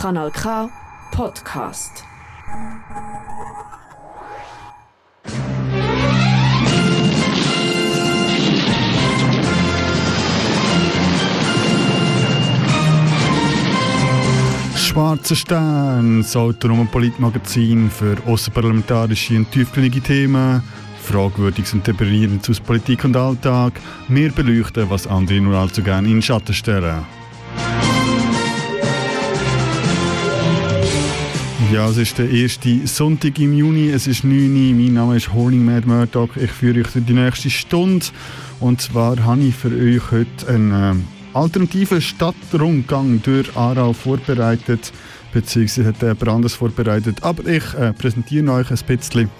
Kanal K Podcast. Schwarzer Stern, das autonome Politmagazin für außerparlamentarische und tiefgründige Themen, Fragwürdiges und Deprimierendes aus Politik und Alltag. Wir beleuchten, was andere nur allzu gerne in den Schatten stellen. Ja, es ist der erste Sonntag im Juni, es ist 9 Uhr, mein Name ist Horning Mad Murdoch, ich führe euch durch die nächste Stunde. Und zwar habe ich für euch heute einen äh, alternativen Stadtrundgang durch Aarau vorbereitet, beziehungsweise hat jemand anderes vorbereitet, aber ich äh, präsentiere euch ein bisschen,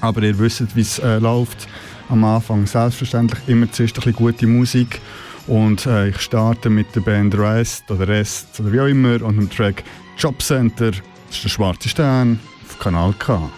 aber ihr wisst, wie es äh, läuft. Am Anfang selbstverständlich immer zuerst ein bisschen gute Musik. Und äh, ich starte mit der Band Rest oder Rest oder wie auch immer und dem Track Jobcenter das ist der Schwarze Stern auf Kanal K.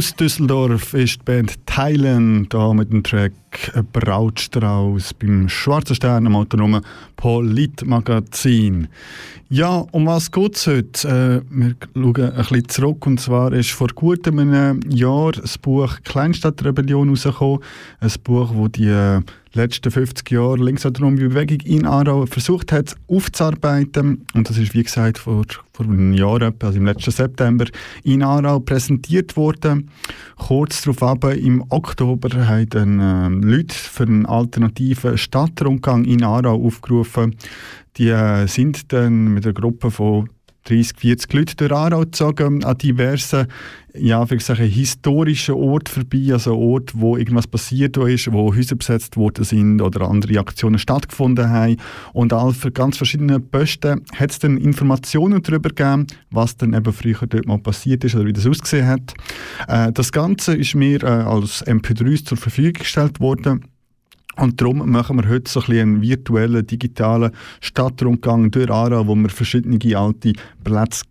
Aus Düsseldorf ist die Band Teilen da mit dem Track Brautstrauß beim Schwarzen Stern am autonomen Politmagazin. Ja, um was geht es heute? Äh, wir schauen ein bisschen zurück und zwar ist vor gut einem Jahr das Buch Kleinstadtrebellion rausgekommen. Ein Buch, wo die äh, letzten 50 Jahre linksautonome Bewegung in Aarau versucht hat aufzuarbeiten. Und das ist, wie gesagt, vor, vor einem Jahr, also im letzten September, in Aarau präsentiert worden. Kurz darauf aber, im Oktober haben äh, Leute für einen alternativen Stadtrundgang in Aarau aufgerufen. Die äh, sind dann mit einer Gruppe von 30, 40 Leute durch Aarau gezogen, an diversen ja, ich sagen, historischen Orten vorbei, also Orte, wo irgendwas passiert ist, wo Häuser besetzt worden sind oder andere Aktionen stattgefunden haben. Und all für ganz verschiedene Posten hat es dann Informationen darüber gegeben, was dann eben früher dort mal passiert ist oder wie das ausgesehen hat. Äh, das Ganze ist mir äh, als MP3 zur Verfügung gestellt worden. Und darum machen wir heute so ein bisschen einen virtuellen, digitalen Stadtrundgang durch Aarau, wo wir verschiedene alte Plätze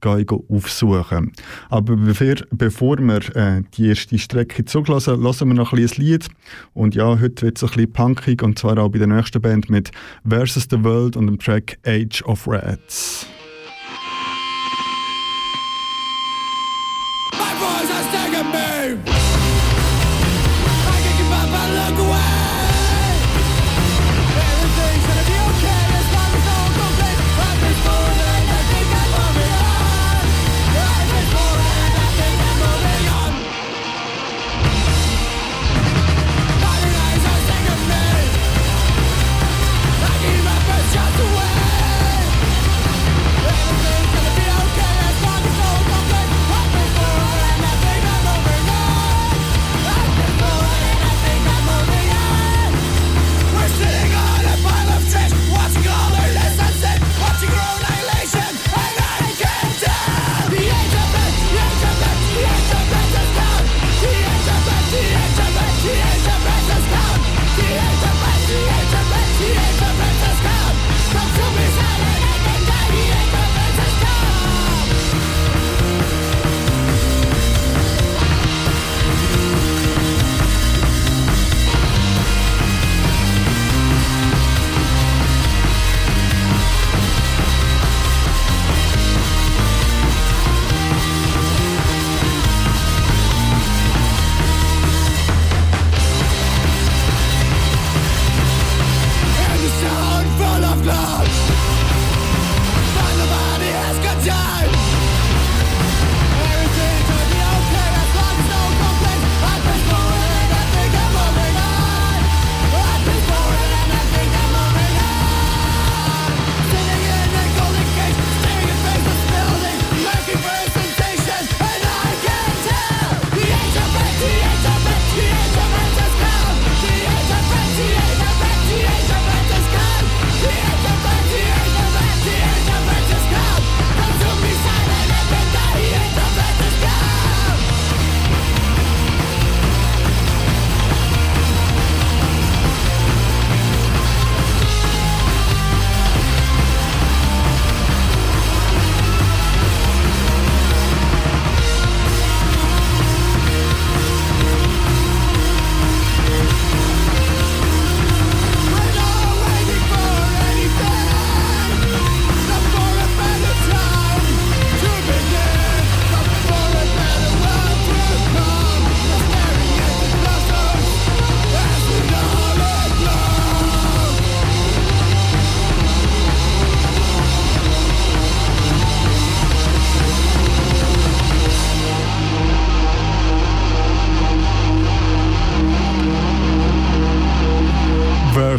aufsuchen. Aber bevor, wir äh, die erste Strecke zugelassen, lassen wir noch ein bisschen Lied. Und ja, heute wird es ein bisschen punkig und zwar auch bei der nächsten Band mit Versus the World und dem Track Age of Rats.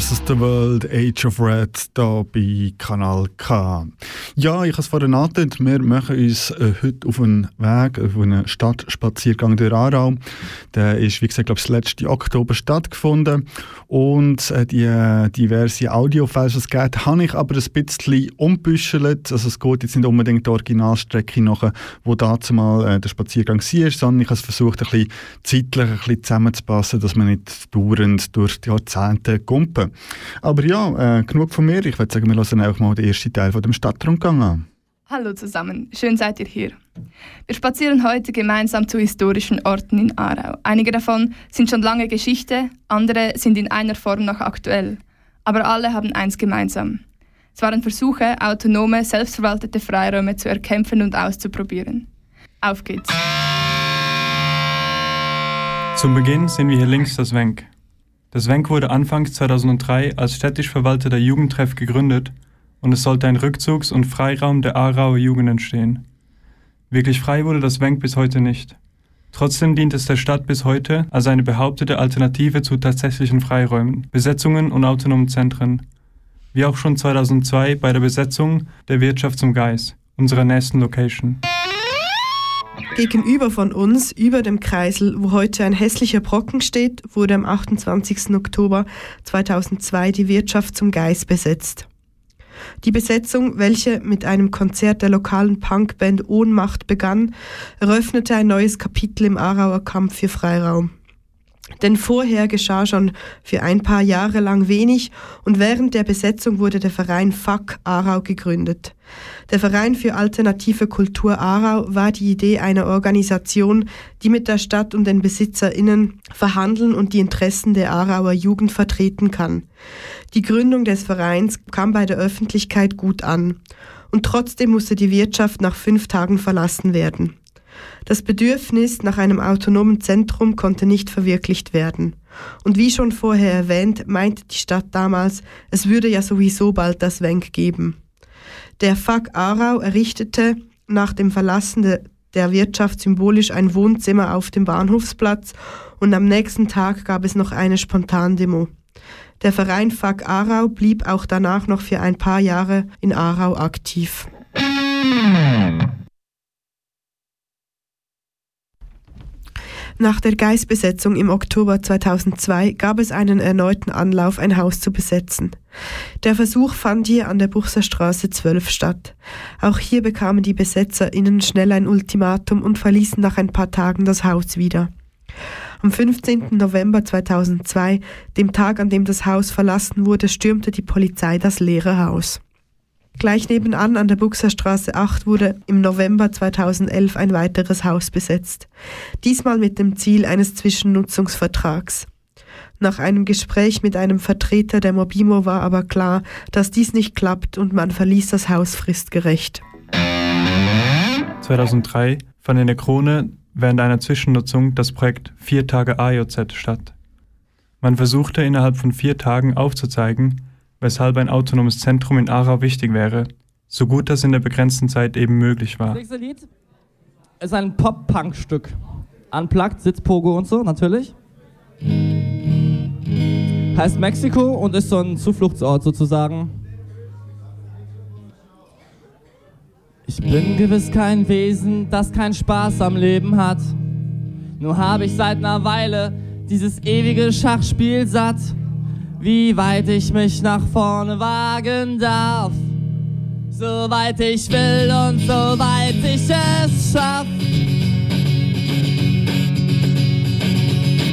The World, Age of Red, hier bei Kanal K. Ja, ich habe es vorhin angedeutet, wir machen uns äh, heute auf einen Weg, auf einen Stadtspaziergang durch Aarau. Der ist, wie gesagt, glaube ich, das letzte Oktober stattgefunden. Und äh, die äh, diverse Audiofiles, die es gibt, habe ich aber ein bisschen umbüschelt. Also es geht jetzt nicht unbedingt die Originalstrecke nach, wo dazu mal äh, der Spaziergang war, sondern ich habe es versucht, ein bisschen zeitlich ein bisschen zusammenzupassen, dass man nicht dauernd durch die Jahrzehnte kumpen. Aber ja, äh, genug von mir. Ich würde sagen, wir lassen einfach mal den ersten Teil von dem Stadtrundgang an. Hallo zusammen, schön seid ihr hier. Wir spazieren heute gemeinsam zu historischen Orten in Aarau. Einige davon sind schon lange Geschichte, andere sind in einer Form noch aktuell. Aber alle haben eins gemeinsam. Es waren Versuche, autonome, selbstverwaltete Freiräume zu erkämpfen und auszuprobieren. Auf geht's. Zum Beginn sehen wir hier links das Wenk. Das Wenk wurde anfangs 2003 als städtisch verwalteter Jugendtreff gegründet und es sollte ein Rückzugs- und Freiraum der Aarauer Jugend entstehen. Wirklich frei wurde das Wenk bis heute nicht. Trotzdem dient es der Stadt bis heute als eine behauptete Alternative zu tatsächlichen Freiräumen, Besetzungen und autonomen Zentren. Wie auch schon 2002 bei der Besetzung der Wirtschaft zum Geis, unserer nächsten Location. Gegenüber von uns, über dem Kreisel, wo heute ein hässlicher Brocken steht, wurde am 28. Oktober 2002 die Wirtschaft zum Geis besetzt. Die Besetzung, welche mit einem Konzert der lokalen Punkband Ohnmacht begann, eröffnete ein neues Kapitel im Aarauer Kampf für Freiraum. Denn vorher geschah schon für ein paar Jahre lang wenig und während der Besetzung wurde der Verein FAK Aarau gegründet. Der Verein für alternative Kultur Aarau war die Idee einer Organisation, die mit der Stadt und den BesitzerInnen verhandeln und die Interessen der Aarauer Jugend vertreten kann. Die Gründung des Vereins kam bei der Öffentlichkeit gut an. Und trotzdem musste die Wirtschaft nach fünf Tagen verlassen werden. Das Bedürfnis nach einem autonomen Zentrum konnte nicht verwirklicht werden. Und wie schon vorher erwähnt, meinte die Stadt damals, es würde ja sowieso bald das Wenk geben. Der FAK Aarau errichtete nach dem Verlassen der Wirtschaft symbolisch ein Wohnzimmer auf dem Bahnhofsplatz und am nächsten Tag gab es noch eine Spontandemo. Der Verein FAK Aarau blieb auch danach noch für ein paar Jahre in Aarau aktiv. Nach der Geistbesetzung im Oktober 2002 gab es einen erneuten Anlauf, ein Haus zu besetzen. Der Versuch fand hier an der Buchserstraße 12 statt. Auch hier bekamen die BesetzerInnen schnell ein Ultimatum und verließen nach ein paar Tagen das Haus wieder. Am 15. November 2002, dem Tag, an dem das Haus verlassen wurde, stürmte die Polizei das leere Haus. Gleich nebenan an der Buxerstraße 8 wurde im November 2011 ein weiteres Haus besetzt. Diesmal mit dem Ziel eines Zwischennutzungsvertrags. Nach einem Gespräch mit einem Vertreter der Mobimo war aber klar, dass dies nicht klappt und man verließ das Haus fristgerecht. 2003 fand in der Krone während einer Zwischennutzung das Projekt Vier Tage AJZ statt. Man versuchte innerhalb von vier Tagen aufzuzeigen, weshalb ein autonomes Zentrum in Aarau wichtig wäre, so gut das in der begrenzten Zeit eben möglich war. Das nächste Lied ist ein Pop-Punk-Stück. Unplugged, Sitzpogo und so, natürlich. Heißt Mexiko und ist so ein Zufluchtsort sozusagen. Ich bin gewiss kein Wesen, das keinen Spaß am Leben hat. Nur habe ich seit einer Weile dieses ewige Schachspiel satt wie weit ich mich nach vorne wagen darf. So weit ich will und so weit ich es schaff.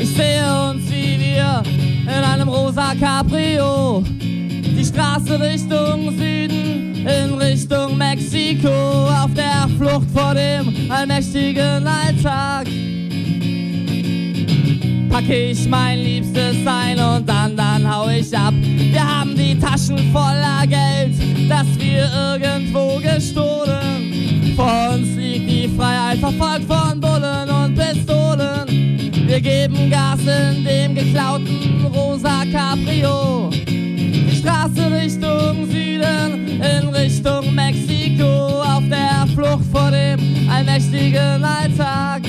Ich sehe uns wie wir in einem rosa Cabrio. Die Straße Richtung Süden, in Richtung Mexiko, auf der Flucht vor dem allmächtigen Alltag packe ich mein Liebstes ein und dann, dann hau ich ab. Wir haben die Taschen voller Geld, das wir irgendwo gestohlen. Vor uns liegt die Freiheit, verfolgt von Bullen und Pistolen. Wir geben Gas in dem geklauten rosa Cabrio. Die Straße Richtung Süden, in Richtung Mexiko, auf der Flucht vor dem allmächtigen Alltag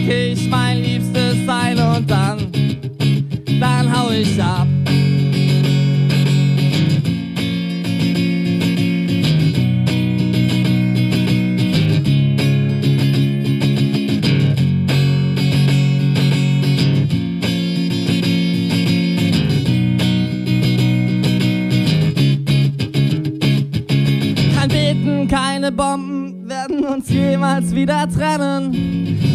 packe ich mein Liebstes ein und dann, dann hau ich ab. Keine Bomben uns jemals wieder trennen.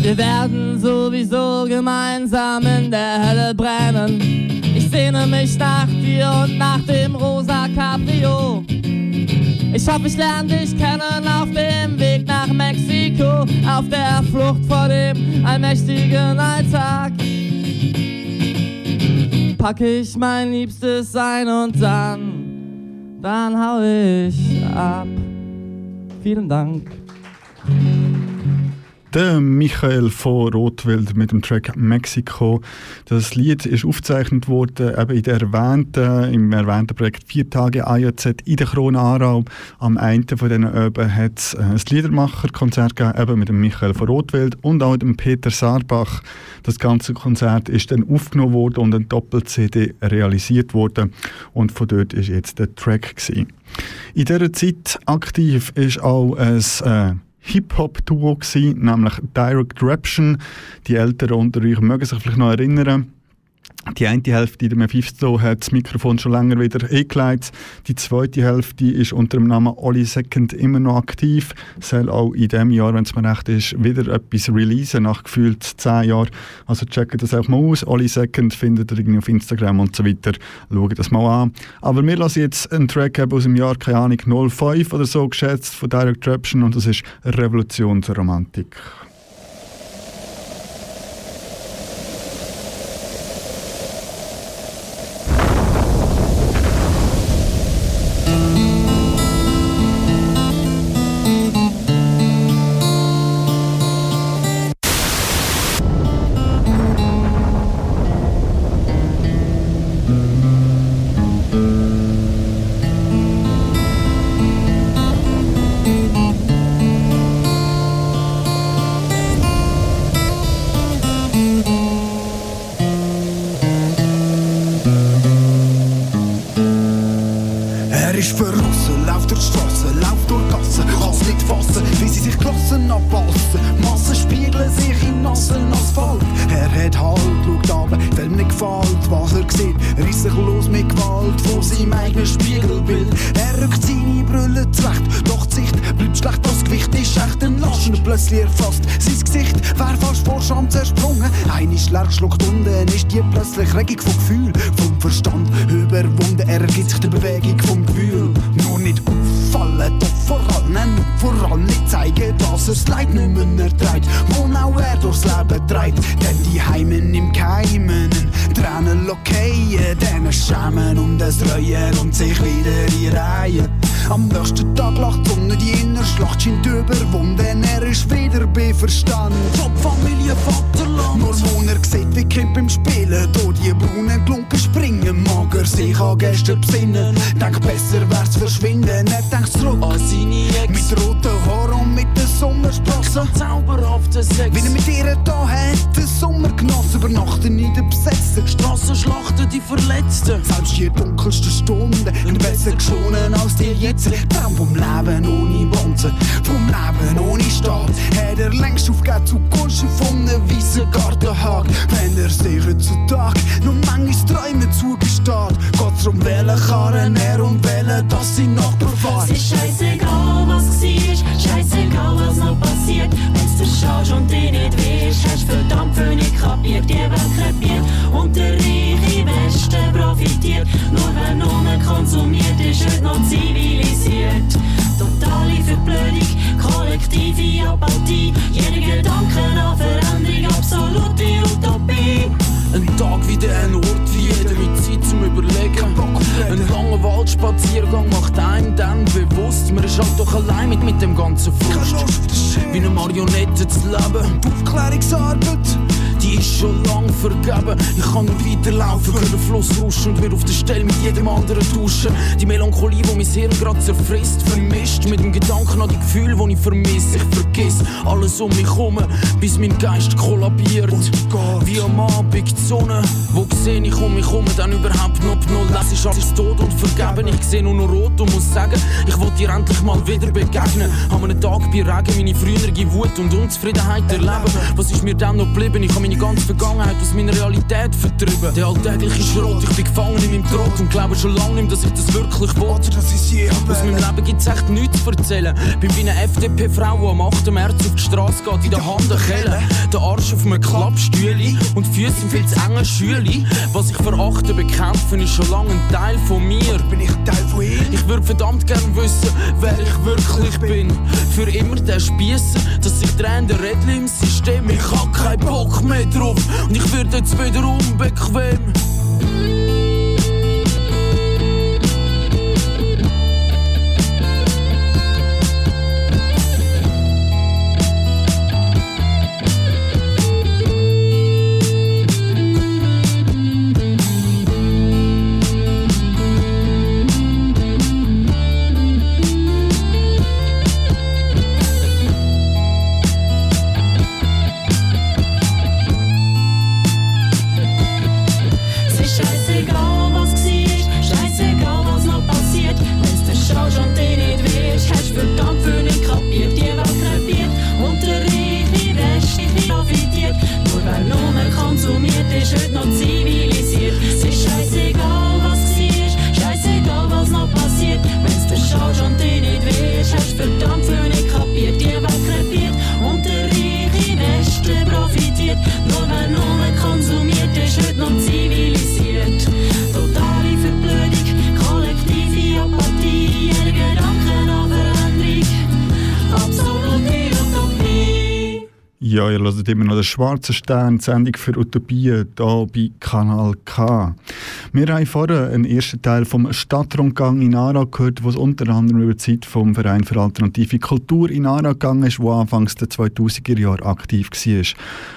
Wir werden sowieso gemeinsam in der Hölle brennen. Ich sehne mich nach dir und nach dem rosa Cabrio. Ich hoffe, ich lerne dich kennen auf dem Weg nach Mexiko, auf der Flucht vor dem allmächtigen Alltag. Packe ich mein Liebstes ein und dann, dann hau ich ab. Vielen Dank. Der Michael von Rotwild mit dem Track Mexiko. Das Lied ist aufgezeichnet worden eben in der erwähnten, im erwähnten Projekt «Vier Tage AJZ» in der Krone Aarau. Am einen von diesen Öben hat es ein Liedermacherkonzert gegeben, eben mit dem Michael von Rotwild und auch mit dem Peter Saarbach. Das ganze Konzert ist dann aufgenommen worden und ein Doppel-CD realisiert worden. Und von dort ist jetzt der Track gewesen. In dieser Zeit aktiv ist auch ein äh, Hip-Hop-Duo nämlich Direct Raption. Die Älteren unter euch mögen sich vielleicht noch erinnern. Die eine Hälfte, der Mephisto, hat das Mikrofon schon länger wieder eingelegt. Die zweite Hälfte ist unter dem Namen Oli Second immer noch aktiv. Soll auch in diesem Jahr, wenn es mir recht ist, wieder etwas releasen, nach gefühlt zehn Jahren. Also checkt das auch mal aus. Oli Second findet ihr irgendwie auf Instagram und so weiter. Schaut das mal an. Aber wir lassen jetzt einen Track aus dem Jahr, keine Ahnung, 05 oder so geschätzt, von Direct Raption und das ist konsumiert, ist heute noch zivilisiert. Totale Verblödung, kollektive Apathie, jeder Gedanke an Veränderung, absolute Utopie. Ein Tag wie der, ein Ort wie jeder mit Zeit zum Überlegen. Ein langer Waldspaziergang macht einem dann bewusst, man ist halt doch allein mit, mit dem ganzen Frust. Wie eine Marionette zu leben. Aufklärungsarbeit Revolution zur Romantik. um mich herum, bis mein Geist kollabiert. Wie am Abend die Sonne, wo seh ich um mich herum, dann überhaupt noch null. Das ist alles tot und vergeben. Ich seh nur noch rot und muss sagen, ich will dir endlich mal wieder begegnen. Haben einen Tag bei Regen meine frühere Wut und Unzufriedenheit erleben. Was ist mir dann noch geblieben? Ich habe meine ganze Vergangenheit aus meiner Realität vertrieben. Der alltägliche Schrott, ich bin gefangen in meinem Trott und glaube schon lange nicht, dass ich das wirklich dass ich je Aus meinem Leben gibt's echt nichts zu erzählen. Bin wie eine FDP-Frau, die am 8. März auf die Straße geht, in der Hand eine Kelle. Der Arsch auf einem Klappstühle und Füße im viel zu engen Schüli. Was ich verachte, bekämpfen, ist schon lange ein Teil von mir. Bin ich ein Teil von ihm? Ich würde verdammt gern wissen, wer ich wirklich bin. Für immer der Spießer, dass sich drehende Rädchen im System. Ich hab keinen Bock mehr drauf und ich werde jetzt wieder unbequem. Hört immer noch den Schwarzen Stern, Sendung für Utopien hier bei Kanal K. Wir haben vorher einen ersten Teil vom Stadtrundgang in Aarau gehört, wo es unter anderem über die Zeit vom Verein für alternative Kultur in Aarau gegangen ist, wo anfangs der 2000er Jahre aktiv war.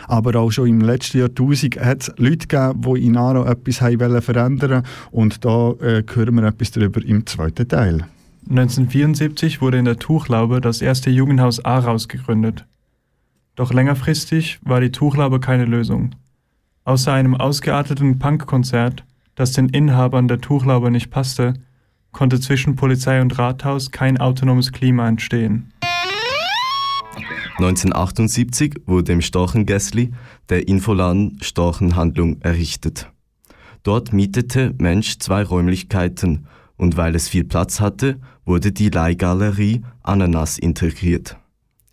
Aber auch schon im letzten Jahrtausend hat es Leute gegeben, die in Aarau etwas haben wollen verändern und da äh, hören wir etwas darüber im zweiten Teil. 1974 wurde in der Tuchlaube das erste Jugendhaus Aaraus gegründet. Doch längerfristig war die Tuchlaube keine Lösung. Außer einem ausgearteten Punkkonzert, das den Inhabern der Tuchlaube nicht passte, konnte zwischen Polizei und Rathaus kein autonomes Klima entstehen. 1978 wurde im Storchengässli der Infoladen Storchenhandlung errichtet. Dort mietete Mensch zwei Räumlichkeiten und weil es viel Platz hatte, wurde die Leihgalerie Ananas integriert.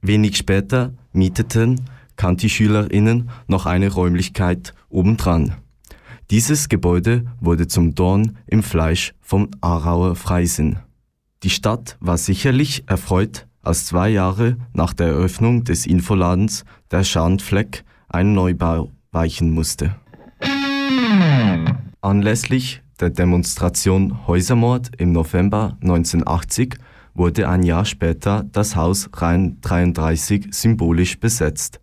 Wenig später mieteten Kanti-SchülerInnen noch eine Räumlichkeit obendran. Dieses Gebäude wurde zum Dorn im Fleisch vom Aarauer Freisinn. Die Stadt war sicherlich erfreut, als zwei Jahre nach der Eröffnung des Infoladens der Schandfleck ein Neubau weichen musste. Anlässlich der Demonstration Häusermord im November 1980 wurde ein Jahr später das Haus Rhein 33 symbolisch besetzt.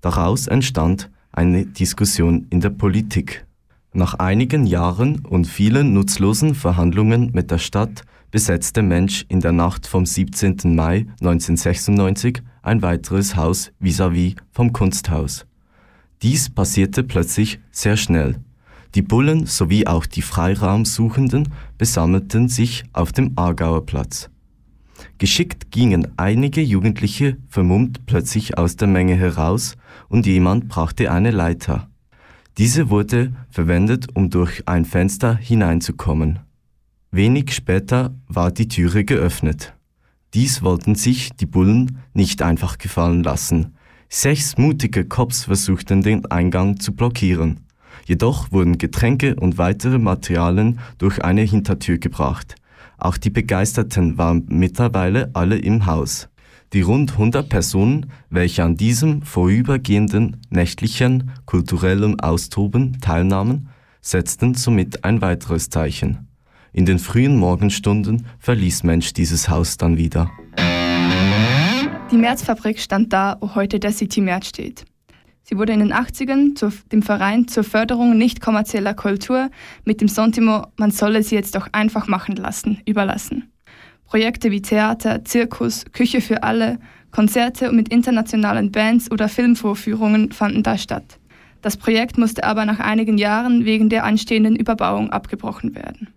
Daraus entstand eine Diskussion in der Politik. Nach einigen Jahren und vielen nutzlosen Verhandlungen mit der Stadt besetzte Mensch in der Nacht vom 17. Mai 1996 ein weiteres Haus vis-à-vis vom Kunsthaus. Dies passierte plötzlich sehr schnell. Die Bullen sowie auch die Freiraumsuchenden besammelten sich auf dem Aargauer Platz. Geschickt gingen einige Jugendliche vermummt plötzlich aus der Menge heraus und jemand brachte eine Leiter. Diese wurde verwendet, um durch ein Fenster hineinzukommen. Wenig später war die Türe geöffnet. Dies wollten sich die Bullen nicht einfach gefallen lassen. Sechs mutige Cops versuchten den Eingang zu blockieren. Jedoch wurden Getränke und weitere Materialien durch eine Hintertür gebracht. Auch die Begeisterten waren mittlerweile alle im Haus. Die rund 100 Personen, welche an diesem vorübergehenden nächtlichen kulturellen Austoben teilnahmen, setzten somit ein weiteres Zeichen. In den frühen Morgenstunden verließ Mensch dieses Haus dann wieder. Die Märzfabrik stand da, wo heute der City März steht. Sie wurde in den 80ern zu dem Verein zur Förderung nicht kommerzieller Kultur mit dem Sentiment, man solle sie jetzt doch einfach machen lassen, überlassen. Projekte wie Theater, Zirkus, Küche für alle, Konzerte mit internationalen Bands oder Filmvorführungen fanden da statt. Das Projekt musste aber nach einigen Jahren wegen der anstehenden Überbauung abgebrochen werden.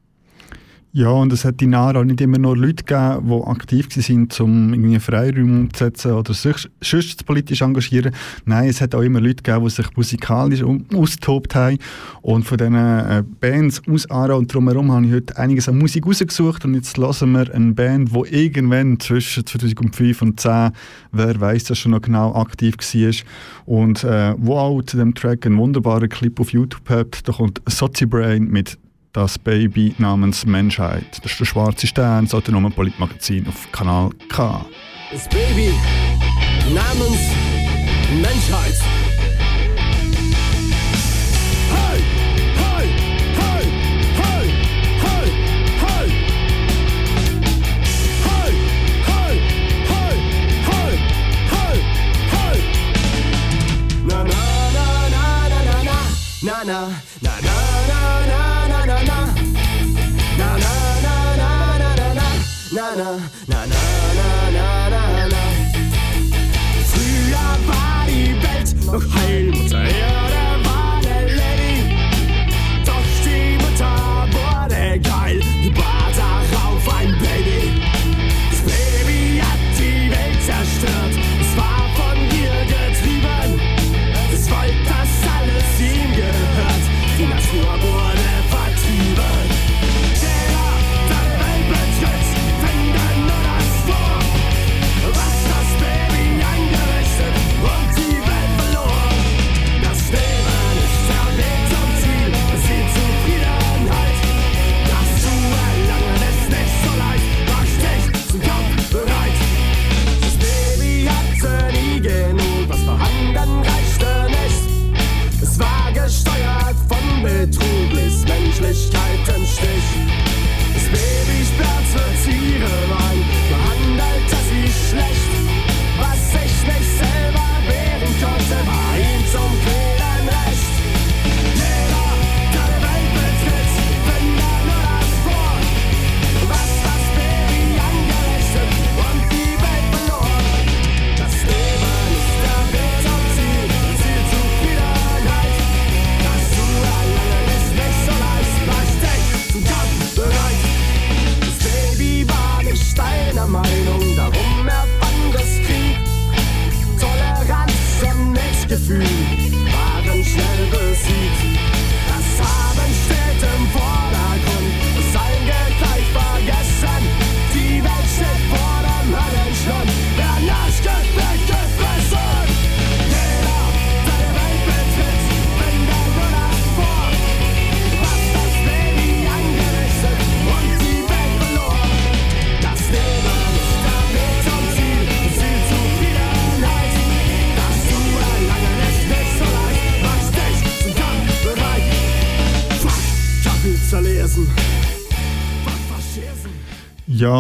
Ja, und es hat in Nara nicht immer nur Leute gegeben, die aktiv waren, um irgendwie Freiräume zu setzen oder sich sonst politisch engagieren. Nein, es hat auch immer Leute gegeben, die sich musikalisch austobt haben. Und von diesen äh, Bands aus Aarau und drumherum habe ich heute einiges an Musik rausgesucht. Und jetzt hören wir eine Band, die irgendwann zwischen 2005 und 2010, wer weiß das schon noch genau, aktiv war. Und äh, wo auch zu dem Track einen wunderbaren Clip auf YouTube hat. Da kommt Sozi Brain mit das Baby namens Menschheit. Das ist der schwarze Stern, das autonome Politmagazin auf Kanal K. Das Baby namens Menschheit. Hey, hey, hey, hey, hey, hey. Hey, hey, hey, hey, hey, hey. Na na na na na na na na na na na na na na na na. Früher war die Welt noch heil,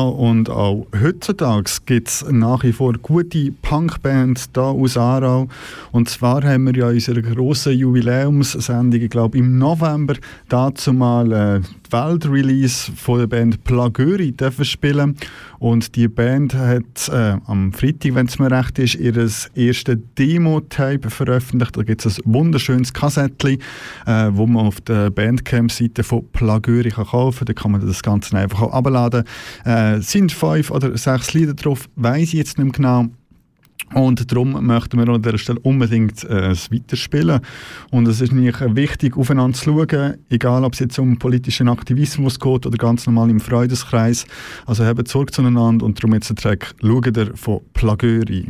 Und auch heutzutage gibt es nach wie vor gute Punkbands hier aus Aarau. Und zwar haben wir ja in unserer grossen Jubiläumssendung, ich glaube im November, dazu mal äh, Weltrelease von der Band Plagöri spielen. Und die Band hat äh, am Freitag, wenn es mir recht ist, ihr erstes Demo-Tape veröffentlicht. Da gibt es ein wunderschönes Kassettchen, äh, wo man auf der Bandcamp-Seite von Plagöri kann kaufen kann. Da kann man das Ganze einfach auch abladen. Äh, sind fünf oder sechs Lieder drauf, weiß ich jetzt nicht mehr genau. Und darum möchten wir an dieser Stelle unbedingt äh, es weiterspielen. Und es ist nämlich wichtig, aufeinander zu schauen, egal ob es jetzt um politischen Aktivismus geht oder ganz normal im Freundeskreis. Also habt Sorge zueinander und darum jetzt der Track «Schaut ihr» von Plagöri.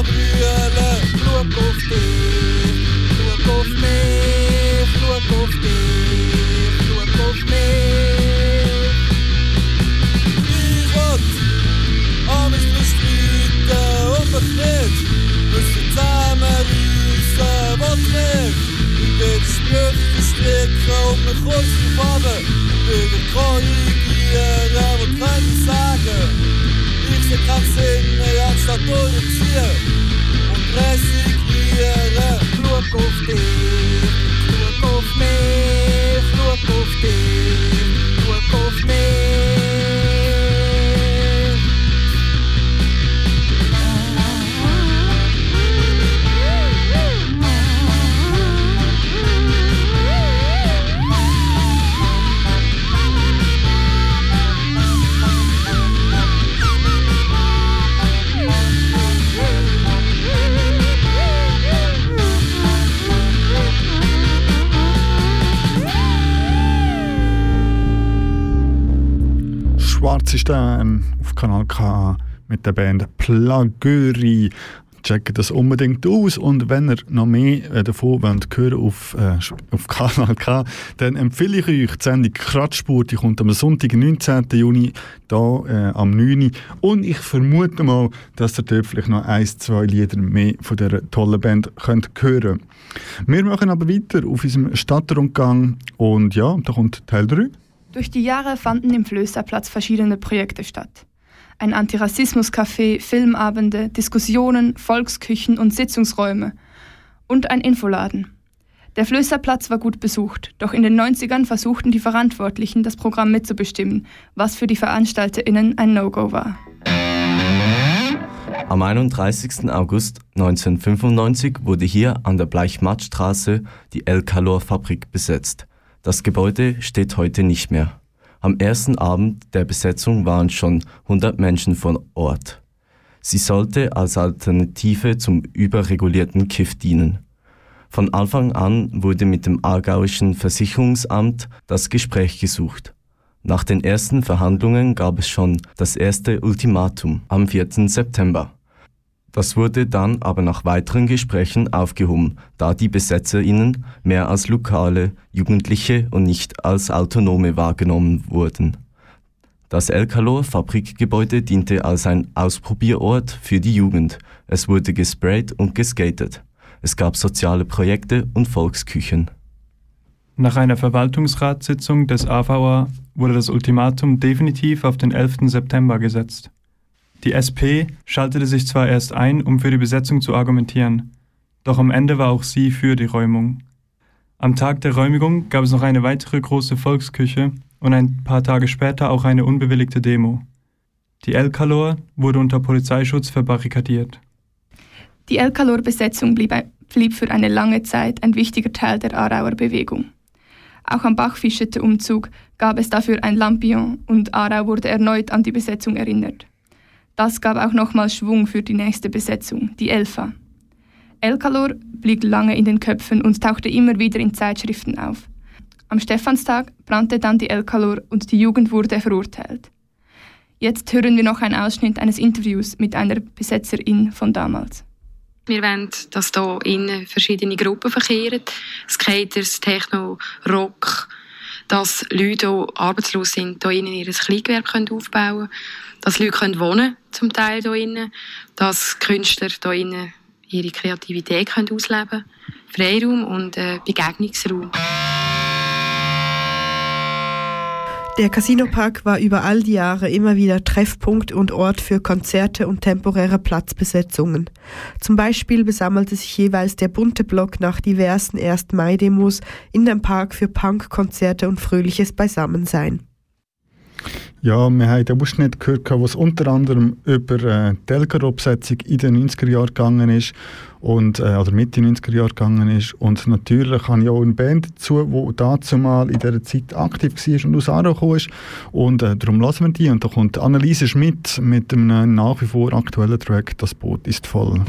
Schau auf dich, schau auf mich, schau auf dich, schau auf mich. Ich will an mich bestreiten und mich nicht müssen zusammenreissen, was nicht. Ich will Sprüche stricken und mich kurz runter wieder korrigieren, kann ich sagen? Ich seh keinen Sinn K mit der Band Plagöri. Checkt das unbedingt aus und wenn ihr noch mehr äh, davon wollt hören auf, äh, auf Kanal K, dann empfehle ich euch die Sendung Kratzspur, die kommt am Sonntag, 19. Juni, da äh, am 9. Und ich vermute mal, dass ihr dort vielleicht noch ein, zwei Lieder mehr von dieser tollen Band könnt hören Wir machen aber weiter auf unserem Stadtrundgang und ja, da kommt Teil 3. Durch die Jahre fanden im Flößerplatz verschiedene Projekte statt. Ein Antirassismus-Café, Filmabende, Diskussionen, Volksküchen und Sitzungsräume und ein Infoladen. Der Flößerplatz war gut besucht, doch in den 90ern versuchten die Verantwortlichen, das Programm mitzubestimmen, was für die VeranstalterInnen ein No-Go war. Am 31. August 1995 wurde hier an der Bleichmattstraße die El Calor Fabrik besetzt. Das Gebäude steht heute nicht mehr. Am ersten Abend der Besetzung waren schon 100 Menschen vor Ort. Sie sollte als Alternative zum überregulierten Kiff dienen. Von Anfang an wurde mit dem aargauischen Versicherungsamt das Gespräch gesucht. Nach den ersten Verhandlungen gab es schon das erste Ultimatum am 4. September. Das wurde dann aber nach weiteren Gesprächen aufgehoben, da die BesetzerInnen mehr als lokale Jugendliche und nicht als Autonome wahrgenommen wurden. Das El Calor Fabrikgebäude diente als ein Ausprobierort für die Jugend. Es wurde gesprayt und geskatet. Es gab soziale Projekte und Volksküchen. Nach einer Verwaltungsratssitzung des AVA wurde das Ultimatum definitiv auf den 11. September gesetzt. Die SP schaltete sich zwar erst ein, um für die Besetzung zu argumentieren, doch am Ende war auch sie für die Räumung. Am Tag der Räumigung gab es noch eine weitere große Volksküche und ein paar Tage später auch eine unbewilligte Demo. Die El Calor wurde unter Polizeischutz verbarrikadiert. Die El Calor-Besetzung blieb, blieb für eine lange Zeit ein wichtiger Teil der Aarauer Bewegung. Auch am Bachfischete-Umzug gab es dafür ein Lampion und Aarau wurde erneut an die Besetzung erinnert. Das gab auch nochmal Schwung für die nächste Besetzung, die Elfa. El Calor blieb lange in den Köpfen und tauchte immer wieder in Zeitschriften auf. Am Stephanstag brannte dann die El Calor und die Jugend wurde verurteilt. Jetzt hören wir noch einen Ausschnitt eines Interviews mit einer Besetzerin von damals. Wir wollen, dass hier innen verschiedene Gruppen verkehren. Skaters, Techno, Rock, dass Leute, die arbeitslos sind, hier innen ihr Kleingewerbe aufbauen können. Dass Leute können wohnen zum Teil hier innen. Dass Künstler hier innen ihre Kreativität können ausleben können. Freiraum und äh, Begegnungsraum. Der Casinopark war über all die Jahre immer wieder Treffpunkt und Ort für Konzerte und temporäre Platzbesetzungen. Zum Beispiel besammelte sich jeweils der bunte Block nach diversen 1. Mai-Demos in dem Park für Punkkonzerte und fröhliches Beisammensein. Ja, wir haben den Ausschnitt gehört, wo es unter anderem über äh, die Elgar-Obsetzung in den 90er Jahren gegangen ist und, äh, oder Mitte 90er Jahre gegangen ist. Und natürlich habe ich auch eine Band dazu, die dazu mal in dieser Zeit aktiv war und aus Aarau gekommen ist. Und äh, darum lassen wir die. Und da kommt Anneliese Schmidt mit einem nach wie vor aktuellen Track «Das Boot ist voll».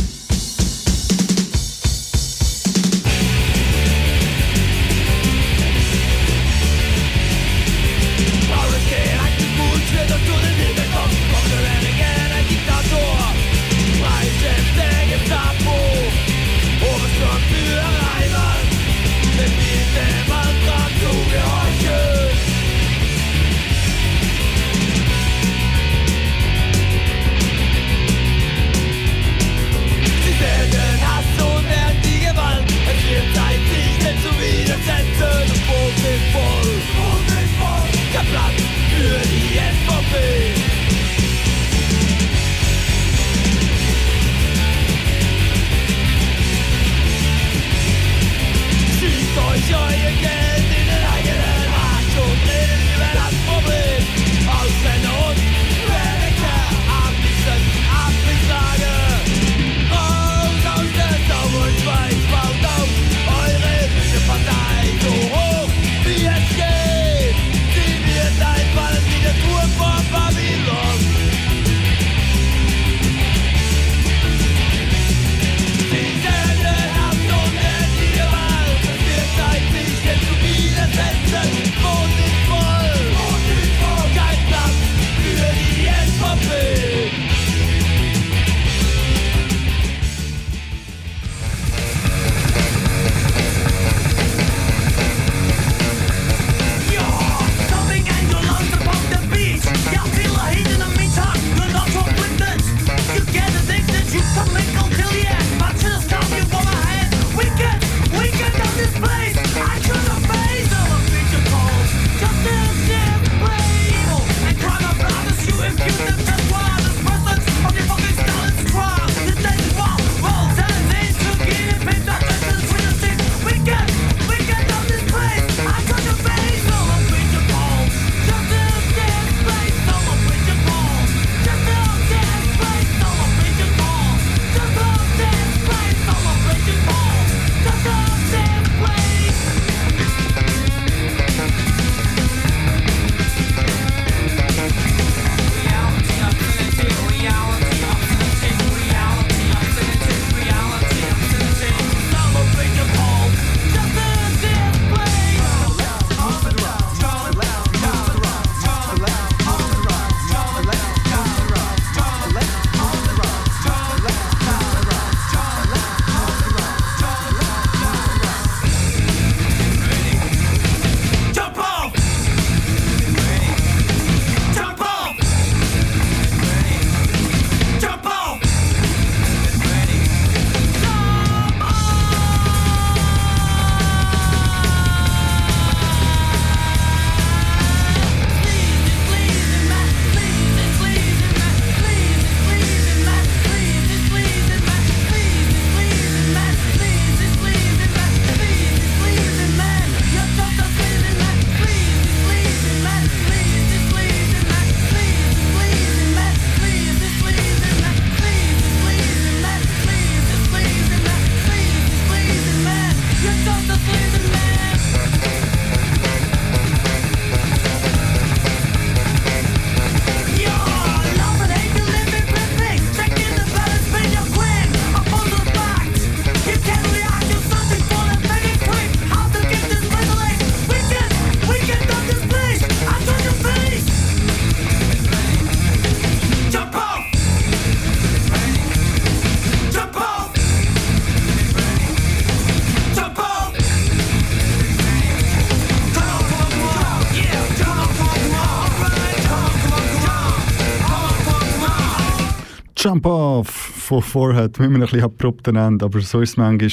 Von Forehead, mit einem ein bisschen abrupten Ende, aber so ist es manchmal.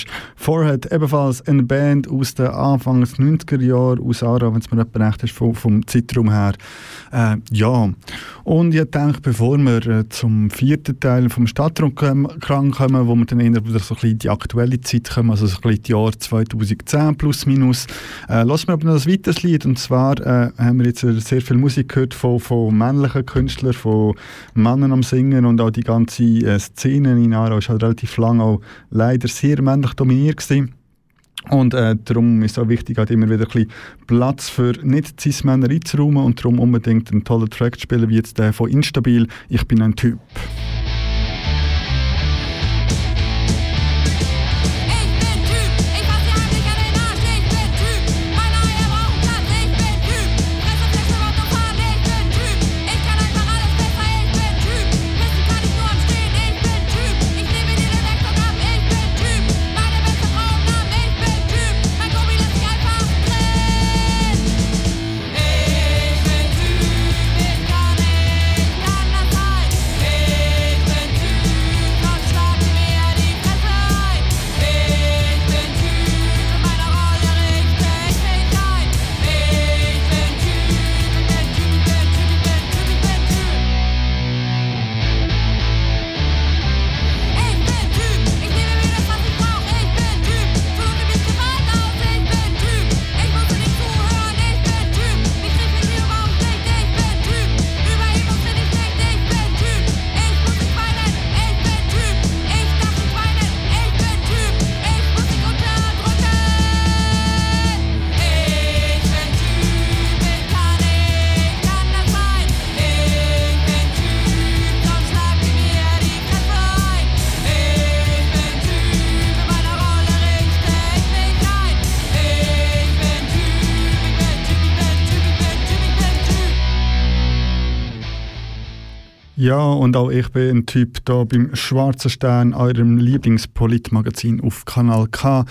Forehead, ebenfalls eine Band aus den Anfangs 90er Jahren aus Ara, wenn es mir nicht recht ist, vom, vom Zeitraum her. Äh, ja, und ich denke, bevor wir äh, zum vierten Teil vom Stadtrundkrank kommen, wo wir dann eher wieder so ein bisschen die aktuelle Zeit kommen, also so ein bisschen die Jahr 2010 plus minus, äh, lassen wir aber noch ein weiteres Lied, und zwar äh, haben wir jetzt sehr viel Musik gehört von, von männlichen Künstlern, von Männern am Singen und auch die ganze äh, Szene in Aarau ist halt relativ lange auch leider sehr männlich dominiert gewesen. Und äh, darum ist es auch wichtig, halt immer wieder ein bisschen Platz für nicht Cis-Männer einzuräumen und darum unbedingt einen tollen Track zu spielen, wie jetzt der von Instabil, «Ich bin ein Typ». Ja, und auch ich bin ein Typ da beim Schwarzen Stern, eurem Lieblingspolitmagazin auf Kanal K.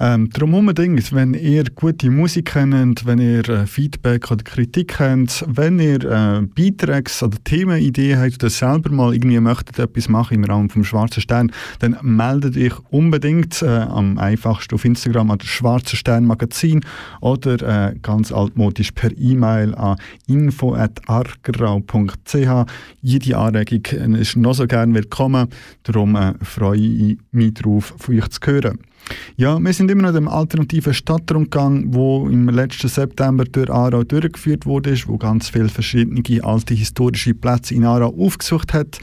Ähm, darum unbedingt, wenn ihr gute Musik kennt, wenn ihr äh, Feedback oder Kritik habt, wenn ihr äh, Beiträge oder Themenideen habt oder selber mal irgendwie möchtet etwas machen im Raum vom Schwarzen Stern, dann meldet euch unbedingt äh, am einfachsten auf Instagram an das Schwarze Stern Magazin oder äh, ganz altmodisch per E-Mail an info.argerau.ch. Jede jede Anregung ist noch so gerne willkommen. Darum äh, freue ich mich darauf, von euch zu hören. Ja, wir sind immer noch im alternativen Stadtrundgang, wo im letzten September durch Aarau durchgeführt wurde, wo ganz viele verschiedene alte historische Plätze in Aarau aufgesucht hat.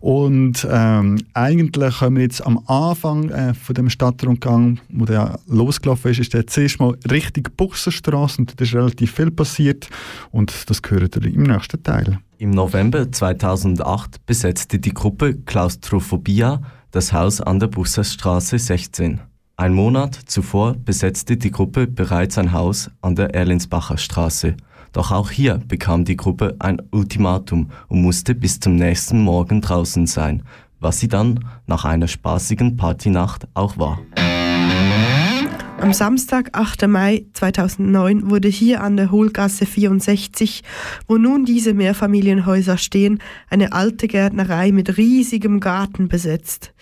Und ähm, eigentlich können wir jetzt am Anfang äh, von dem Stadtrundgang, wo der losgelaufen ist, ist der zuerst mal Richtung Buchsenstraße und da ist relativ viel passiert und das gehört im nächsten Teil. Im November 2008 besetzte die Gruppe Klaustrophobia das Haus an der Busserstraße 16. Ein Monat zuvor besetzte die Gruppe bereits ein Haus an der Erlinsbacher Straße. Doch auch hier bekam die Gruppe ein Ultimatum und musste bis zum nächsten Morgen draußen sein, was sie dann nach einer spaßigen Partynacht auch war. Am Samstag, 8. Mai 2009, wurde hier an der Hohlgasse 64, wo nun diese Mehrfamilienhäuser stehen, eine alte Gärtnerei mit riesigem Garten besetzt.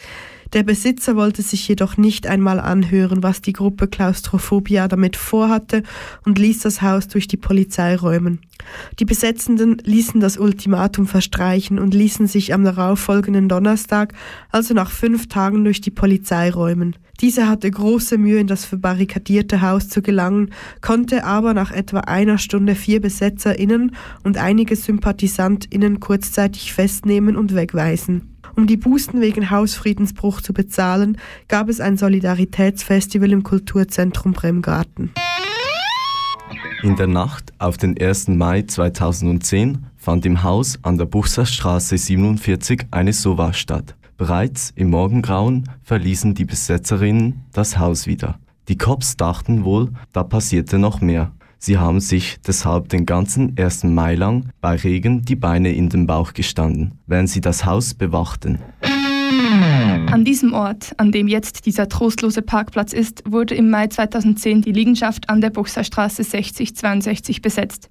Der Besitzer wollte sich jedoch nicht einmal anhören, was die Gruppe Klaustrophobia damit vorhatte und ließ das Haus durch die Polizei räumen. Die Besetzenden ließen das Ultimatum verstreichen und ließen sich am darauffolgenden Donnerstag, also nach fünf Tagen, durch die Polizei räumen. Diese hatte große Mühe, in das verbarrikadierte Haus zu gelangen, konnte aber nach etwa einer Stunde vier BesetzerInnen und einige SympathisantInnen kurzzeitig festnehmen und wegweisen. Um die Bußen wegen Hausfriedensbruch zu bezahlen, gab es ein Solidaritätsfestival im Kulturzentrum Bremgarten. In der Nacht auf den 1. Mai 2010 fand im Haus an der Buchserstraße 47 eine Sova statt. Bereits im Morgengrauen verließen die Besetzerinnen das Haus wieder. Die Cops dachten wohl, da passierte noch mehr. Sie haben sich deshalb den ganzen 1. Mai lang bei Regen die Beine in den Bauch gestanden, während sie das Haus bewachten. An diesem Ort, an dem jetzt dieser trostlose Parkplatz ist, wurde im Mai 2010 die Liegenschaft an der Buchserstraße 6062 besetzt.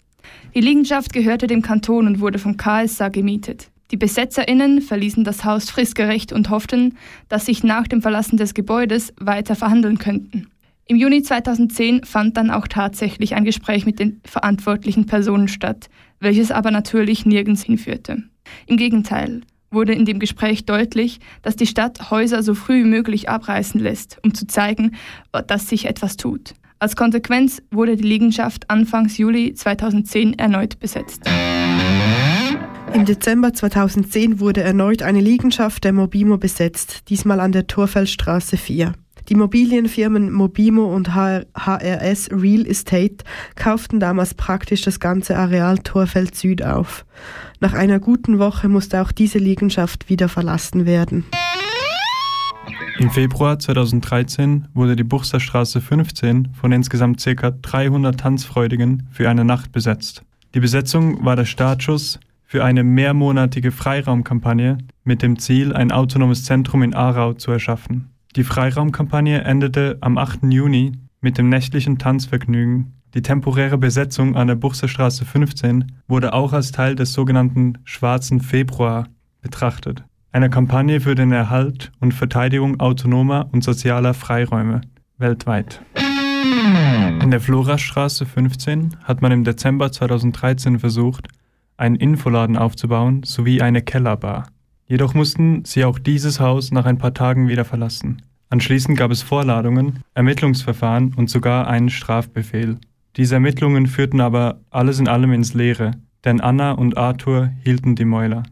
Die Liegenschaft gehörte dem Kanton und wurde vom KSA gemietet. Die BesetzerInnen verließen das Haus fristgerecht und hofften, dass sich nach dem Verlassen des Gebäudes weiter verhandeln könnten. Im Juni 2010 fand dann auch tatsächlich ein Gespräch mit den verantwortlichen Personen statt, welches aber natürlich nirgends hinführte. Im Gegenteil wurde in dem Gespräch deutlich, dass die Stadt Häuser so früh wie möglich abreißen lässt, um zu zeigen, dass sich etwas tut. Als Konsequenz wurde die Liegenschaft Anfangs Juli 2010 erneut besetzt. Im Dezember 2010 wurde erneut eine Liegenschaft der Mobimo besetzt, diesmal an der Torfeldstraße 4. Die Immobilienfirmen Mobimo und HRS Real Estate kauften damals praktisch das ganze Areal Torfeld Süd auf. Nach einer guten Woche musste auch diese Liegenschaft wieder verlassen werden. Im Februar 2013 wurde die Buchserstraße 15 von insgesamt ca. 300 Tanzfreudigen für eine Nacht besetzt. Die Besetzung war der Startschuss für eine mehrmonatige Freiraumkampagne mit dem Ziel, ein autonomes Zentrum in Aarau zu erschaffen. Die Freiraumkampagne endete am 8. Juni mit dem nächtlichen Tanzvergnügen. Die temporäre Besetzung an der Buchserstraße 15 wurde auch als Teil des sogenannten Schwarzen Februar betrachtet, einer Kampagne für den Erhalt und Verteidigung autonomer und sozialer Freiräume weltweit. In der Florastraße 15 hat man im Dezember 2013 versucht, einen Infoladen aufzubauen sowie eine Kellerbar. Jedoch mussten sie auch dieses Haus nach ein paar Tagen wieder verlassen. Anschließend gab es Vorladungen, Ermittlungsverfahren und sogar einen Strafbefehl. Diese Ermittlungen führten aber alles in allem ins Leere, denn Anna und Arthur hielten die Mäuler.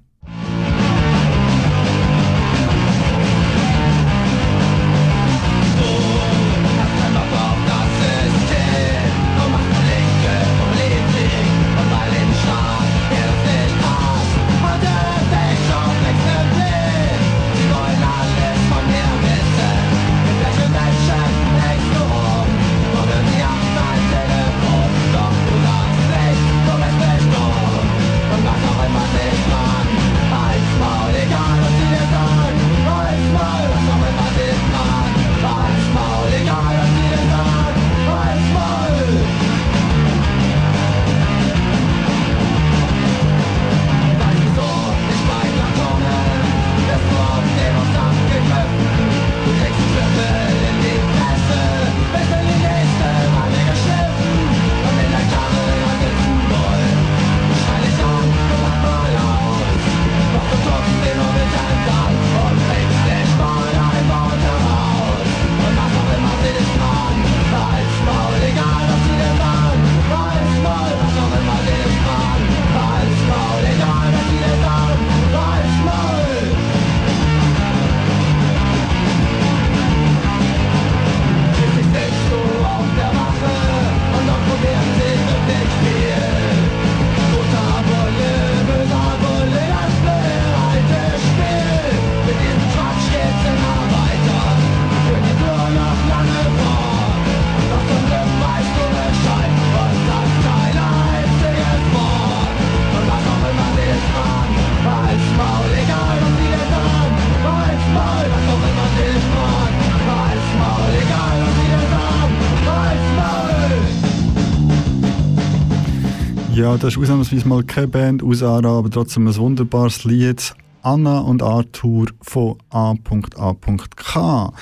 Ja, das ist ausnahmsweise mal keine Band aus Ara, aber trotzdem ein wunderbares Lied. Anna und Arthur von A.A.K.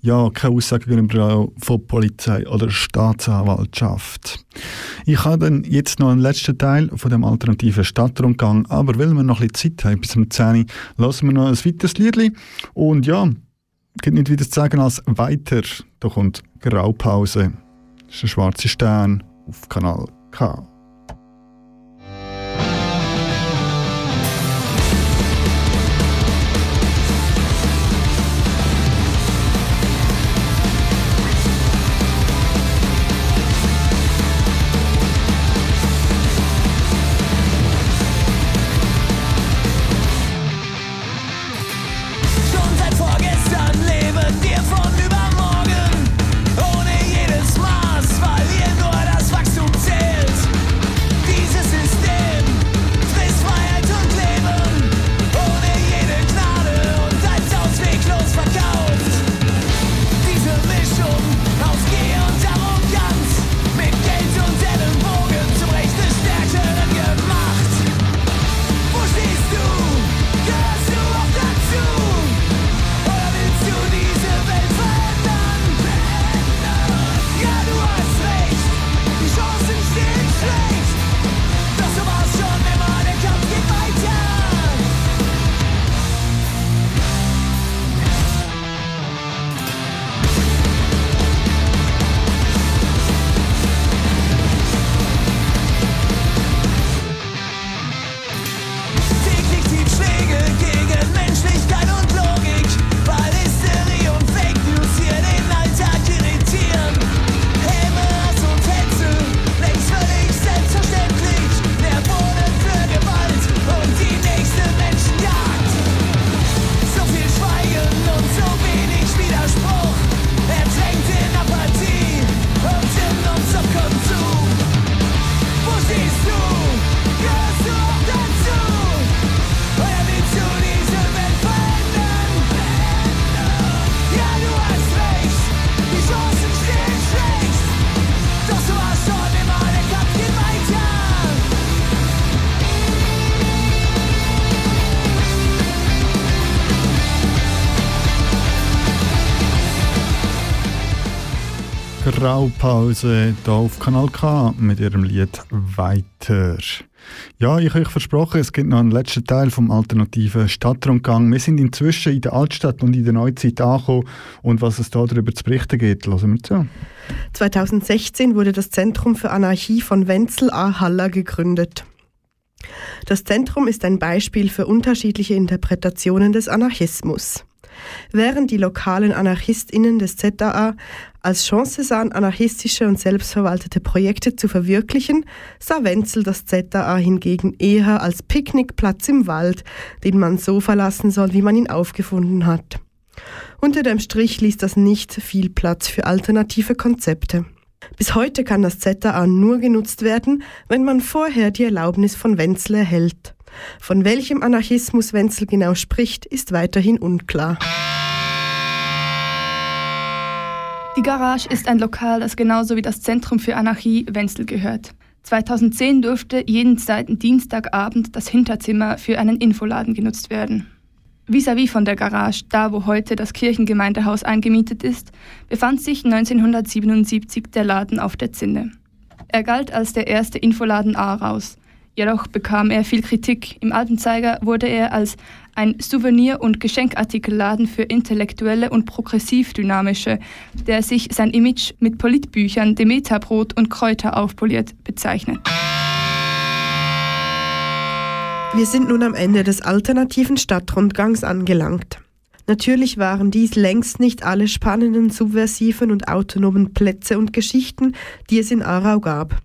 Ja, keine Aussage gegenüber von Polizei oder Staatsanwaltschaft. Ich habe dann jetzt noch einen letzten Teil von dem alternativen Stadtrundgang, aber weil wir noch ein bisschen Zeit haben bis zum 10 lassen wir noch ein weiteres Lied. Und ja, gibt nicht wieder zu sagen als weiter. Da kommt Graupause. Das ist ein schwarzer Stern auf Kanal K. Rauchpause hier auf Kanal K mit ihrem Lied Weiter. Ja, ich habe euch versprochen, es gibt noch einen letzten Teil vom alternativen Stadtrundgang. Wir sind inzwischen in der Altstadt und in der Neuzeit angekommen und was es da darüber zu berichten geht, hören wir zu. 2016 wurde das Zentrum für Anarchie von Wenzel A. Haller gegründet. Das Zentrum ist ein Beispiel für unterschiedliche Interpretationen des Anarchismus. Während die lokalen AnarchistInnen des ZAA als Chance sahen, anarchistische und selbstverwaltete Projekte zu verwirklichen, sah Wenzel das ZAA hingegen eher als Picknickplatz im Wald, den man so verlassen soll, wie man ihn aufgefunden hat. Unter dem Strich ließ das nicht viel Platz für alternative Konzepte. Bis heute kann das ZAA nur genutzt werden, wenn man vorher die Erlaubnis von Wenzel erhält. Von welchem Anarchismus Wenzel genau spricht, ist weiterhin unklar. Die Garage ist ein Lokal, das genauso wie das Zentrum für Anarchie Wenzel gehört. 2010 durfte jeden zweiten Dienstagabend das Hinterzimmer für einen Infoladen genutzt werden. Vis-à-vis von der Garage, da wo heute das Kirchengemeindehaus eingemietet ist, befand sich 1977 der Laden auf der Zinne. Er galt als der erste Infoladen Aarhaus. Jedoch bekam er viel Kritik. Im Alpenzeiger wurde er als ein Souvenir- und Geschenkartikelladen für Intellektuelle und Progressiv-Dynamische, der sich sein Image mit Politbüchern, Demeterbrot und Kräuter aufpoliert, bezeichnet. Wir sind nun am Ende des alternativen Stadtrundgangs angelangt. Natürlich waren dies längst nicht alle spannenden, subversiven und autonomen Plätze und Geschichten, die es in Aarau gab.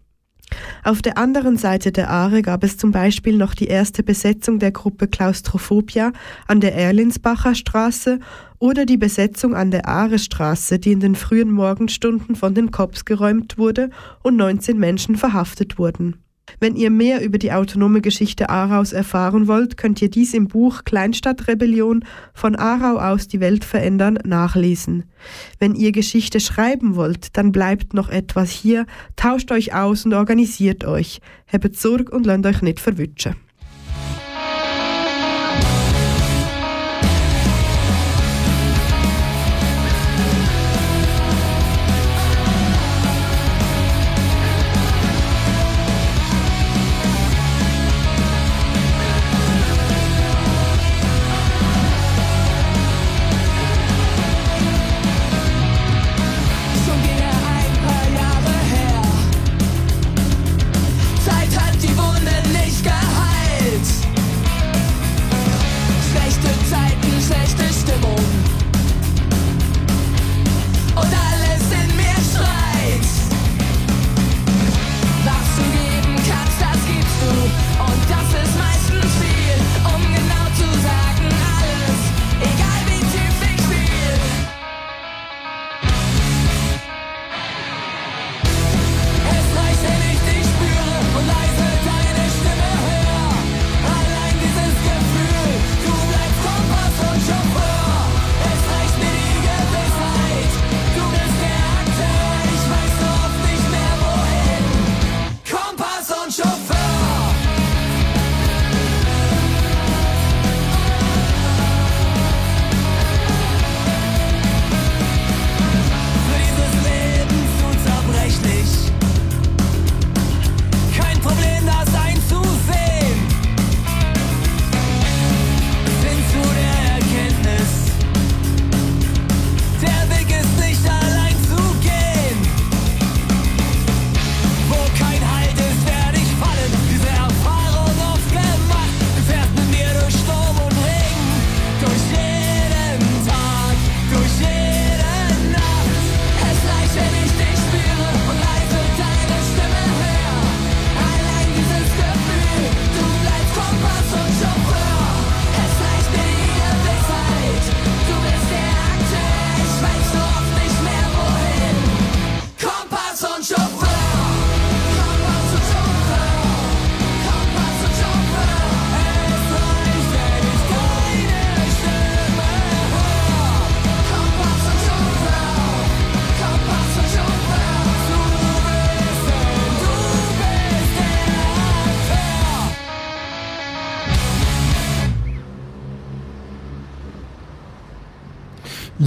Auf der anderen Seite der Aare gab es zum Beispiel noch die erste Besetzung der Gruppe Klaustrophobia an der Erlinsbacher Straße oder die Besetzung an der Aare-Straße, die in den frühen Morgenstunden von den Cops geräumt wurde und 19 Menschen verhaftet wurden. Wenn ihr mehr über die autonome Geschichte Aaraus erfahren wollt, könnt ihr dies im Buch Kleinstadtrebellion von Aarau aus die Welt verändern nachlesen. Wenn ihr Geschichte schreiben wollt, dann bleibt noch etwas hier, tauscht euch aus und organisiert euch. Habt Sorge und lasst euch nicht verwutschen.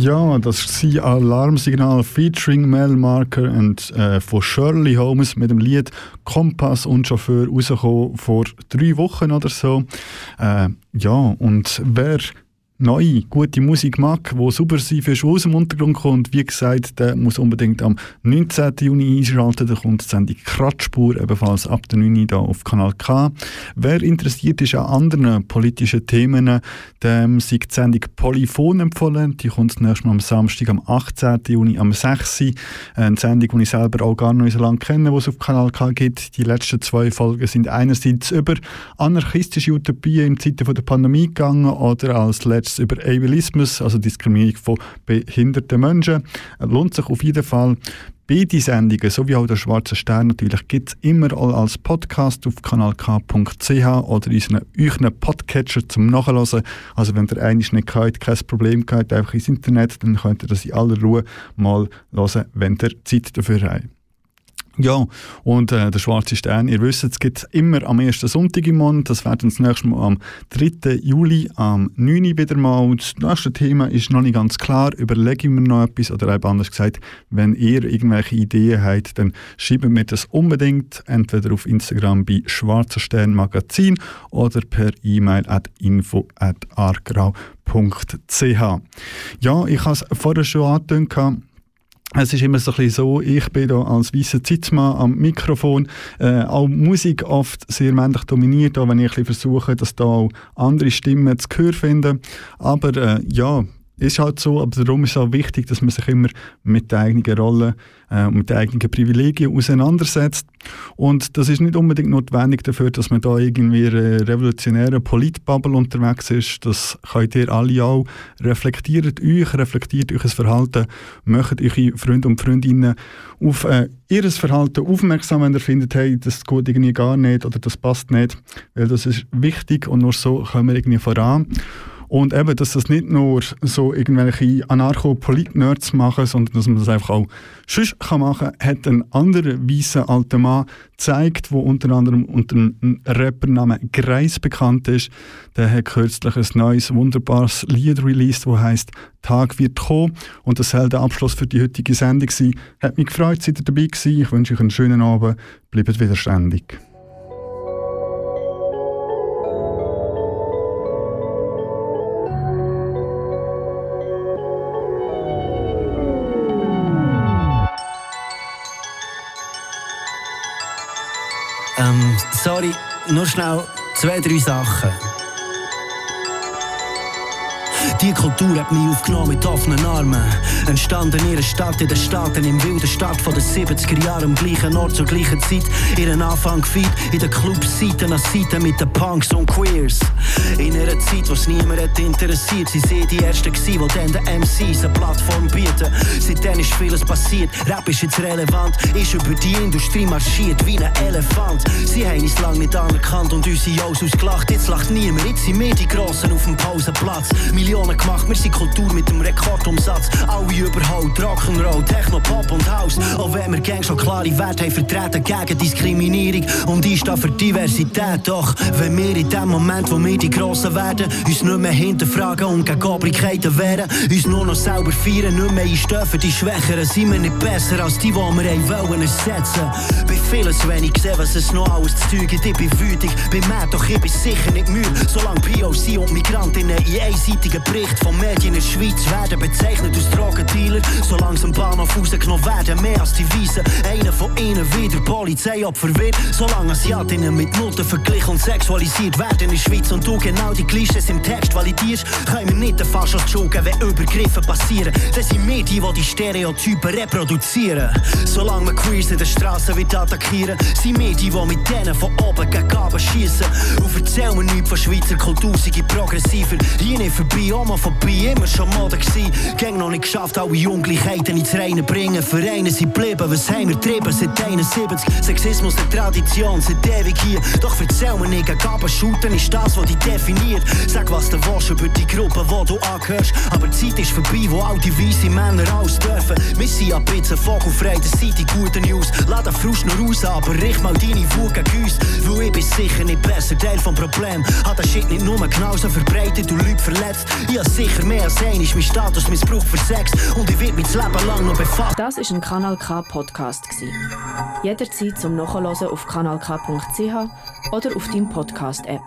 Ja, das war Alarmsignal featuring Mel Marker und äh, von Shirley Holmes mit dem Lied Kompass und Chauffeur rausgekommen vor drei Wochen oder so. Äh, ja, und wer neue, gute Musik mag, die super sein für aus dem Untergrund kommt, wie gesagt, der muss unbedingt am 19. Juni einschalten. Da kommt die Sendung Kratzspur, ebenfalls ab der 9. hier auf Kanal K. Wer interessiert ist an anderen politischen Themen, dem sei die Sendung Polyphon empfohlen. Die kommt nächstes Mal am Samstag, am 18. Juni, am 6. Eine Sendung, die ich selber auch gar nicht so lange kenne, die es auf Kanal K gibt. Die letzten zwei Folgen sind einerseits über anarchistische Utopien in Zeiten der Pandemie gegangen oder als letztes über Ableismus, also Diskriminierung von behinderten Menschen. Lohnt sich auf jeden Fall. Beide Sendungen, sowie auch der Schwarze Stern natürlich, gibt es immer als Podcast auf kanalk.ch oder in euren Podcatcher zum Nachhören. Also wenn ihr eines nicht könnt, kein Problem habt, einfach ins Internet, dann könnt ihr das in aller Ruhe mal hören, wenn ihr Zeit dafür habt. Ja, und äh, der Schwarze Stern, ihr wisst, es gibt immer am ersten Sonntag im Monat, das werden das nächste Mal am 3. Juli, am 9. wieder mal. Das nächste Thema ist noch nicht ganz klar, überlege ich mir noch etwas, oder eben anders gesagt, wenn ihr irgendwelche Ideen habt, dann schreibt mir das unbedingt, entweder auf Instagram bei Schwarzer Stern Magazin oder per E-Mail at info at argrau.ch. Ja, ich habe es vorher schon angekündigt, es ist immer so ein bisschen so, ich bin da als weißer Zitzmann am Mikrofon, äh, auch Musik oft sehr männlich dominiert, auch wenn ich ein bisschen versuche, dass da auch andere Stimmen zu hören finden. Aber äh, ja, ist halt so, aber darum ist es auch wichtig, dass man sich immer mit der eigenen Rolle äh, und mit den eigenen Privilegien auseinandersetzt. Und das ist nicht unbedingt notwendig dafür, dass man da irgendwie eine revolutionäre Politbubble unterwegs ist. Das könnt ihr alle auch. Reflektiert euch, reflektiert euch Verhalten, macht eure Freunde und Freundinnen auf äh, ihr Verhalten aufmerksam, wenn ihr findet, hey, das geht irgendwie gar nicht oder das passt nicht, weil das ist wichtig und nur so kommen wir irgendwie voran. Und eben, dass das nicht nur so irgendwelche Anarcho-Polit-Nerds machen, sondern dass man das einfach auch sonst machen kann, hat ein anderer weißer alter Mann gezeigt, der unter anderem unter einem Rappernamen Greis bekannt ist. Der hat kürzlich ein neues, wunderbares Lied released, das heißt Tag wird kommen. Und das soll der Abschluss für die heutige Sendung sein. Hat mich gefreut, seid ihr dabei gewesen. Ich wünsche euch einen schönen Abend. Bleibt widerständig. Nur schnell zwei, drei Sachen. Die Kultur hat mich aufgenommen mit offenen Armen. Entstanden in ihrer Stadt, in den Staaten, im wilden Stadt von den 70er Jahren, am gleichen Ort zur gleichen Zeit. Ihren Anfang gefeiert, in den Clubs Seite an Seite mit den Punks und Queers. In einer Zeit, wo es niemand hat interessiert, sie sind die Ersten gewesen, die dann den MCs eine Plattform bieten. Seitdem ist vieles passiert, Rap ist jetzt relevant, ist über die Industrie marschiert wie ein Elefant. Sie haben uns lange nicht anerkannt und unsere Jungs ausgelacht, jetzt lacht niemand, jetzt sind wir die Grossen auf dem Pausenplatz. Millionen gemacht, wir sind Kultur mit dem Rekordumsatz. Alle überholt, Rock'n'Roll, Techno, Pop und House. Auch wenn wir gang schon klare Werte haben vertreten gegen Diskriminierung und ich stehe für Diversität. Doch wenn wir in dem Moment, wo wir die Grossen werden, uns nicht mehr hinterfragen und gegen Obrigkeiten wehren, uns nur noch selber feiern, nicht mehr einstehen für die Schwächeren, sind wir nicht besser als die, die wir wollen ersetzen. Bei vielen zu wenig gesehen, was es noch alles zu tun gibt. Ich bin wütig, bin mad, doch ich bin sicher nicht müde. Solange POC und Migrantinnen in einseitigen Bericht von Medien in der Schweiz werden bezeichnet als Drogendealer. Solange sie am Bahnhof rausgenommen werden, mehr als die Weisen. Einer von ihnen wieder Polizeiopfer wird. Solange Asiatinnen mit Noten verglichen und sexualisiert werden in der Schweiz und du genau die Klischees im Text validierst, können wir nicht den Faschos schulden, wenn Übergriffe passieren. Das sind wir die, die die Stereotypen reproduzieren. Solange wir Queers in der Straße wieder attackieren, sind wir die, die mit denen von oben gegen Gaben schießen. Und erzähl mir nichts von Schweizer Kultur, sei progressiver. Hier nicht vorbei, Homophobie, immer schon Mode gsi. Gang noch nicht geschafft, alle Ungleichheiten ins Reine bringen. Vereine sind geblieben, was haben wir getrieben seit 71? Sexismus eine Tradition, seit ewig hier. Doch erzähl mir nicht, Gaben shooten ist das, was dich definiert. Sag, was du willst über die Gruppe, wo du angehörst. Aber die Zeit ist vorbei, wo all die weisen Männer alles dürfen. Wir sind ein bisschen vogelfrei, das sind die guten News. Lass den Frust noch raus, aber richt mal deine Wut gegen uns. Weil ich bin sicher nicht besser, Teil vom Problem. Hat das Shit nicht nur genauso verbreitet und Leute verletzt. Hab sicher mehr als ein, ist mein Status Missbrauch für Sex. Und ich werd mein Leben lang noch befassen. Das ist ein Kanal K Podcast. Jederzeit zum Nachhören auf kanalk.ch oder auf deinem Podcast App.